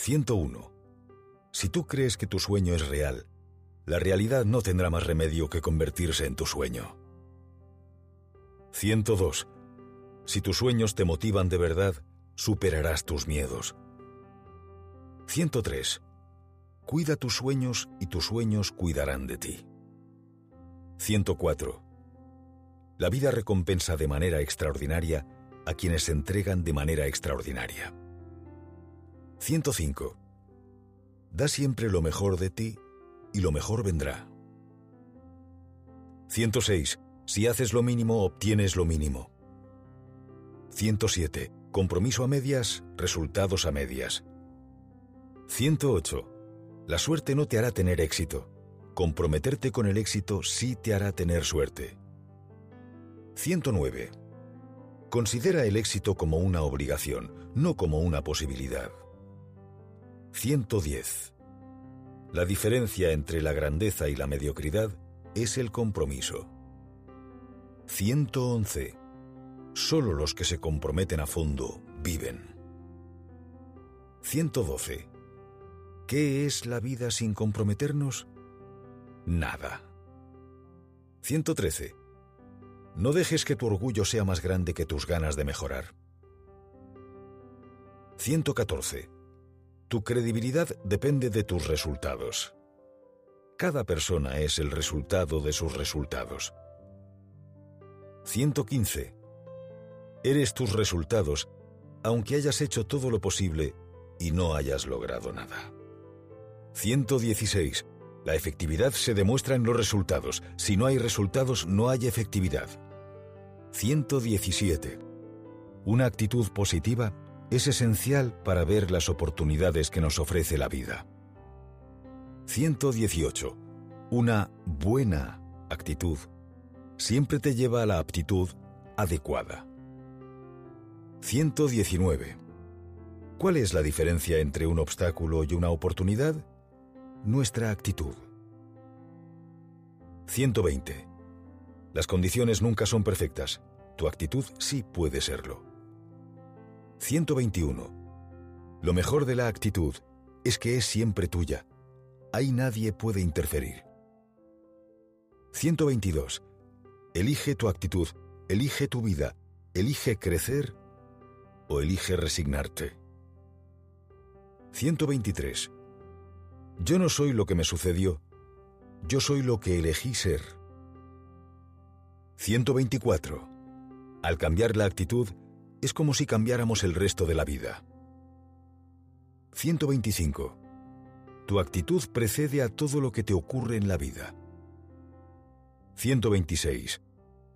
101. Si tú crees que tu sueño es real, la realidad no tendrá más remedio que convertirse en tu sueño. 102. Si tus sueños te motivan de verdad, superarás tus miedos. 103. Cuida tus sueños y tus sueños cuidarán de ti. 104. La vida recompensa de manera extraordinaria a quienes se entregan de manera extraordinaria. 105. Da siempre lo mejor de ti y lo mejor vendrá. 106. Si haces lo mínimo, obtienes lo mínimo. 107. Compromiso a medias, resultados a medias. 108. La suerte no te hará tener éxito. Comprometerte con el éxito sí te hará tener suerte. 109. Considera el éxito como una obligación, no como una posibilidad. 110. La diferencia entre la grandeza y la mediocridad es el compromiso. 111. Solo los que se comprometen a fondo viven. 112. ¿Qué es la vida sin comprometernos? Nada. 113. No dejes que tu orgullo sea más grande que tus ganas de mejorar. 114. Tu credibilidad depende de tus resultados. Cada persona es el resultado de sus resultados. 115. Eres tus resultados, aunque hayas hecho todo lo posible y no hayas logrado nada. 116. La efectividad se demuestra en los resultados. Si no hay resultados, no hay efectividad. 117. Una actitud positiva es esencial para ver las oportunidades que nos ofrece la vida. 118. Una buena actitud siempre te lleva a la aptitud adecuada. 119. ¿Cuál es la diferencia entre un obstáculo y una oportunidad? Nuestra actitud. 120. Las condiciones nunca son perfectas. Tu actitud sí puede serlo. 121. Lo mejor de la actitud es que es siempre tuya. Ahí nadie puede interferir. 122. Elige tu actitud, elige tu vida, elige crecer o elige resignarte. 123. Yo no soy lo que me sucedió, yo soy lo que elegí ser. 124. Al cambiar la actitud, es como si cambiáramos el resto de la vida. 125. Tu actitud precede a todo lo que te ocurre en la vida. 126.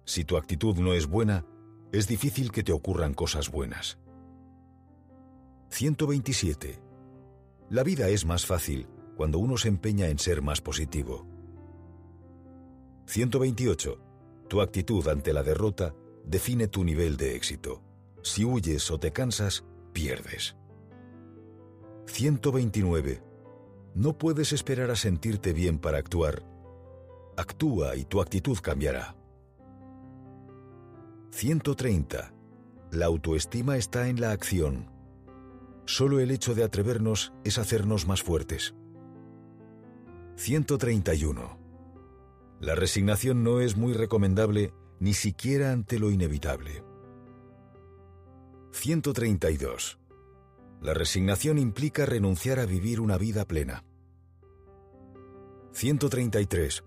Si tu actitud no es buena, es difícil que te ocurran cosas buenas. 127. La vida es más fácil cuando uno se empeña en ser más positivo. 128. Tu actitud ante la derrota define tu nivel de éxito. Si huyes o te cansas, pierdes. 129. No puedes esperar a sentirte bien para actuar. Actúa y tu actitud cambiará. 130. La autoestima está en la acción. Solo el hecho de atrevernos es hacernos más fuertes. 131. La resignación no es muy recomendable ni siquiera ante lo inevitable. 132. La resignación implica renunciar a vivir una vida plena. 133.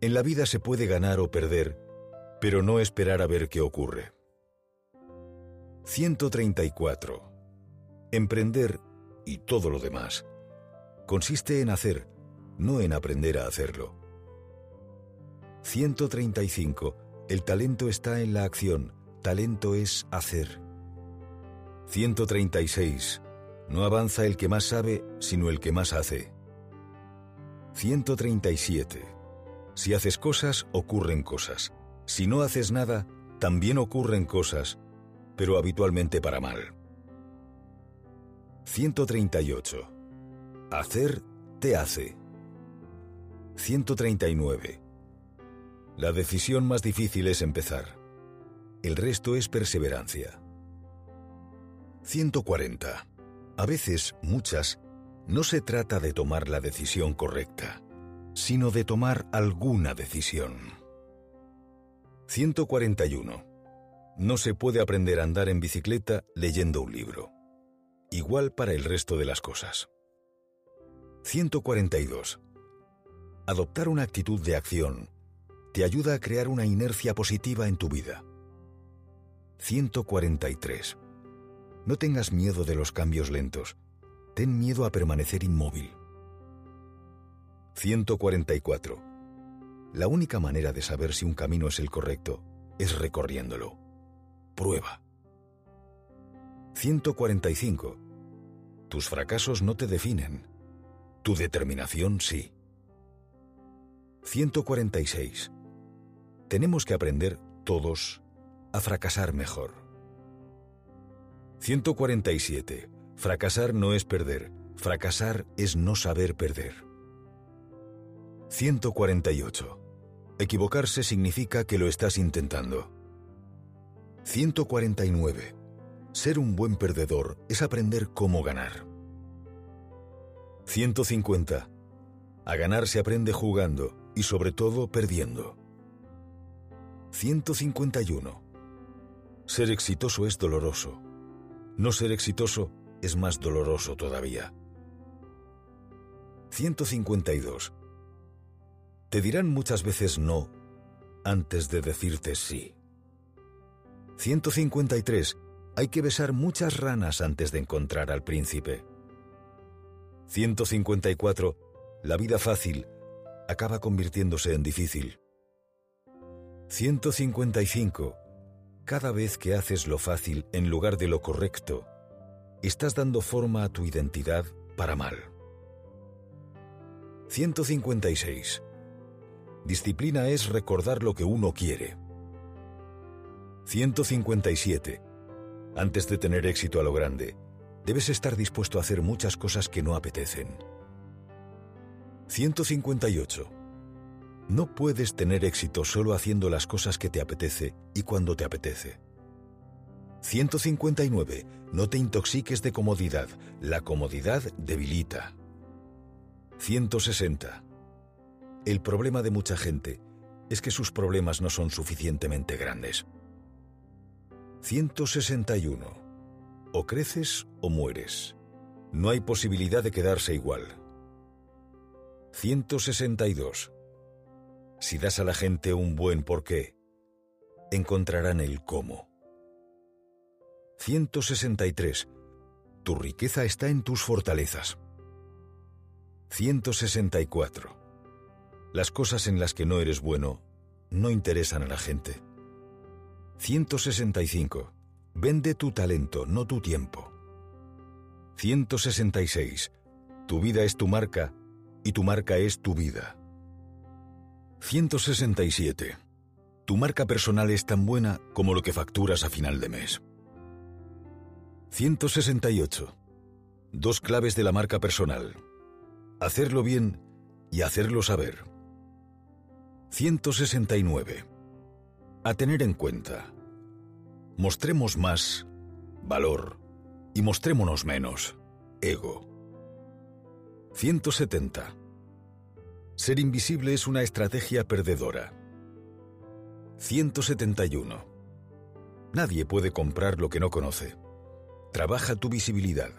En la vida se puede ganar o perder, pero no esperar a ver qué ocurre. 134. Emprender, y todo lo demás, consiste en hacer, no en aprender a hacerlo. 135. El talento está en la acción, talento es hacer. 136. No avanza el que más sabe, sino el que más hace. 137. Si haces cosas, ocurren cosas. Si no haces nada, también ocurren cosas, pero habitualmente para mal. 138. Hacer te hace. 139. La decisión más difícil es empezar. El resto es perseverancia. 140. A veces, muchas, no se trata de tomar la decisión correcta, sino de tomar alguna decisión. 141. No se puede aprender a andar en bicicleta leyendo un libro. Igual para el resto de las cosas. 142. Adoptar una actitud de acción te ayuda a crear una inercia positiva en tu vida. 143. No tengas miedo de los cambios lentos. Ten miedo a permanecer inmóvil. 144. La única manera de saber si un camino es el correcto es recorriéndolo. Prueba. 145. Tus fracasos no te definen. Tu determinación sí. 146. Tenemos que aprender todos a fracasar mejor. 147. Fracasar no es perder, fracasar es no saber perder. 148. Equivocarse significa que lo estás intentando. 149. Ser un buen perdedor es aprender cómo ganar. 150. A ganar se aprende jugando y sobre todo perdiendo. 151. Ser exitoso es doloroso. No ser exitoso es más doloroso todavía. 152. Te dirán muchas veces no antes de decirte sí. 153. Hay que besar muchas ranas antes de encontrar al príncipe. 154. La vida fácil acaba convirtiéndose en difícil. 155. Cada vez que haces lo fácil en lugar de lo correcto, estás dando forma a tu identidad para mal. 156. Disciplina es recordar lo que uno quiere. 157. Antes de tener éxito a lo grande, debes estar dispuesto a hacer muchas cosas que no apetecen. 158. No puedes tener éxito solo haciendo las cosas que te apetece y cuando te apetece. 159. No te intoxiques de comodidad. La comodidad debilita. 160. El problema de mucha gente es que sus problemas no son suficientemente grandes. 161. O creces o mueres. No hay posibilidad de quedarse igual. 162. Si das a la gente un buen porqué, encontrarán el cómo. 163. Tu riqueza está en tus fortalezas. 164. Las cosas en las que no eres bueno no interesan a la gente. 165. Vende tu talento, no tu tiempo. 166. Tu vida es tu marca y tu marca es tu vida. 167. Tu marca personal es tan buena como lo que facturas a final de mes. 168. Dos claves de la marca personal. Hacerlo bien y hacerlo saber. 169. A tener en cuenta. Mostremos más valor y mostrémonos menos ego. 170. Ser invisible es una estrategia perdedora. 171. Nadie puede comprar lo que no conoce. Trabaja tu visibilidad.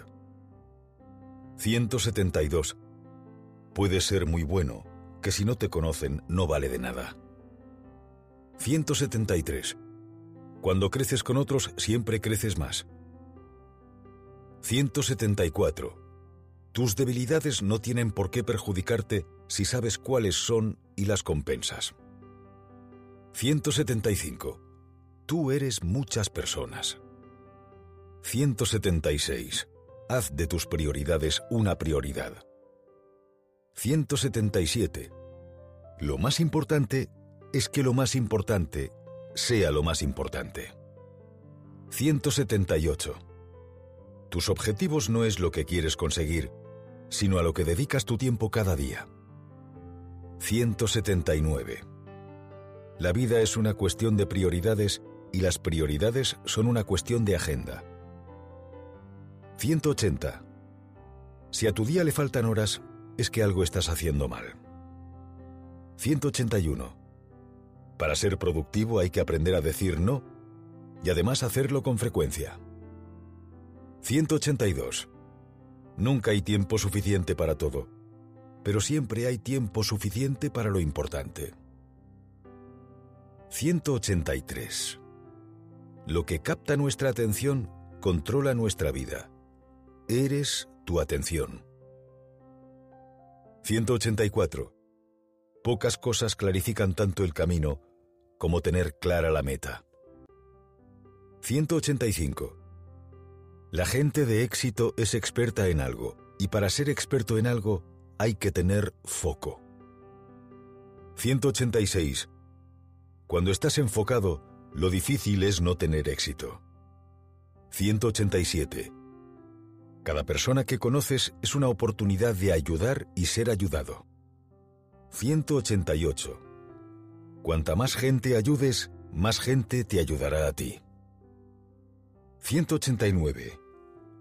172. Puedes ser muy bueno, que si no te conocen no vale de nada. 173. Cuando creces con otros siempre creces más. 174. Tus debilidades no tienen por qué perjudicarte si sabes cuáles son y las compensas. 175. Tú eres muchas personas. 176. Haz de tus prioridades una prioridad. 177. Lo más importante es que lo más importante sea lo más importante. 178. Tus objetivos no es lo que quieres conseguir, sino a lo que dedicas tu tiempo cada día. 179. La vida es una cuestión de prioridades y las prioridades son una cuestión de agenda. 180. Si a tu día le faltan horas, es que algo estás haciendo mal. 181. Para ser productivo hay que aprender a decir no y además hacerlo con frecuencia. 182. Nunca hay tiempo suficiente para todo, pero siempre hay tiempo suficiente para lo importante. 183. Lo que capta nuestra atención controla nuestra vida. Eres tu atención. 184. Pocas cosas clarifican tanto el camino como tener clara la meta. 185. La gente de éxito es experta en algo, y para ser experto en algo hay que tener foco. 186. Cuando estás enfocado, lo difícil es no tener éxito. 187. Cada persona que conoces es una oportunidad de ayudar y ser ayudado. 188. Cuanta más gente ayudes, más gente te ayudará a ti. 189.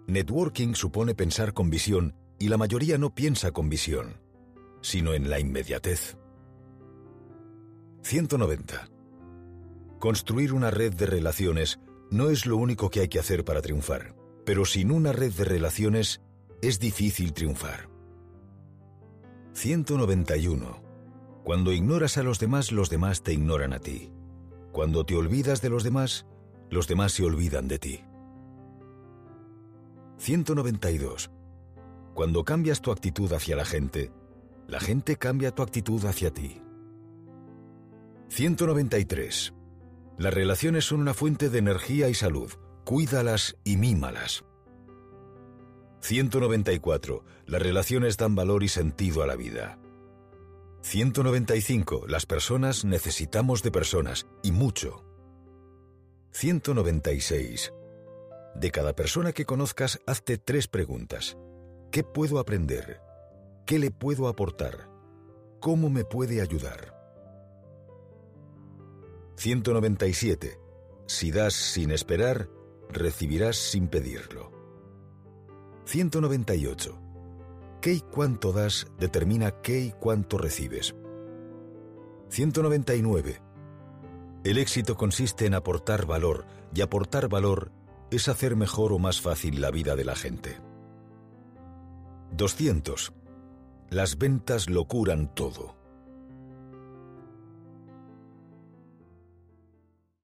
Networking supone pensar con visión y la mayoría no piensa con visión, sino en la inmediatez. 190. Construir una red de relaciones no es lo único que hay que hacer para triunfar, pero sin una red de relaciones es difícil triunfar. 191. Cuando ignoras a los demás, los demás te ignoran a ti. Cuando te olvidas de los demás, los demás se olvidan de ti. 192. Cuando cambias tu actitud hacia la gente, la gente cambia tu actitud hacia ti. 193. Las relaciones son una fuente de energía y salud. Cuídalas y mímalas. 194. Las relaciones dan valor y sentido a la vida. 195. Las personas necesitamos de personas, y mucho. 196. De cada persona que conozcas, hazte tres preguntas. ¿Qué puedo aprender? ¿Qué le puedo aportar? ¿Cómo me puede ayudar? 197. Si das sin esperar, recibirás sin pedirlo. 198. ¿Qué y cuánto das determina qué y cuánto recibes? 199. El éxito consiste en aportar valor, y aportar valor es hacer mejor o más fácil la vida de la gente. 200. Las ventas lo curan todo.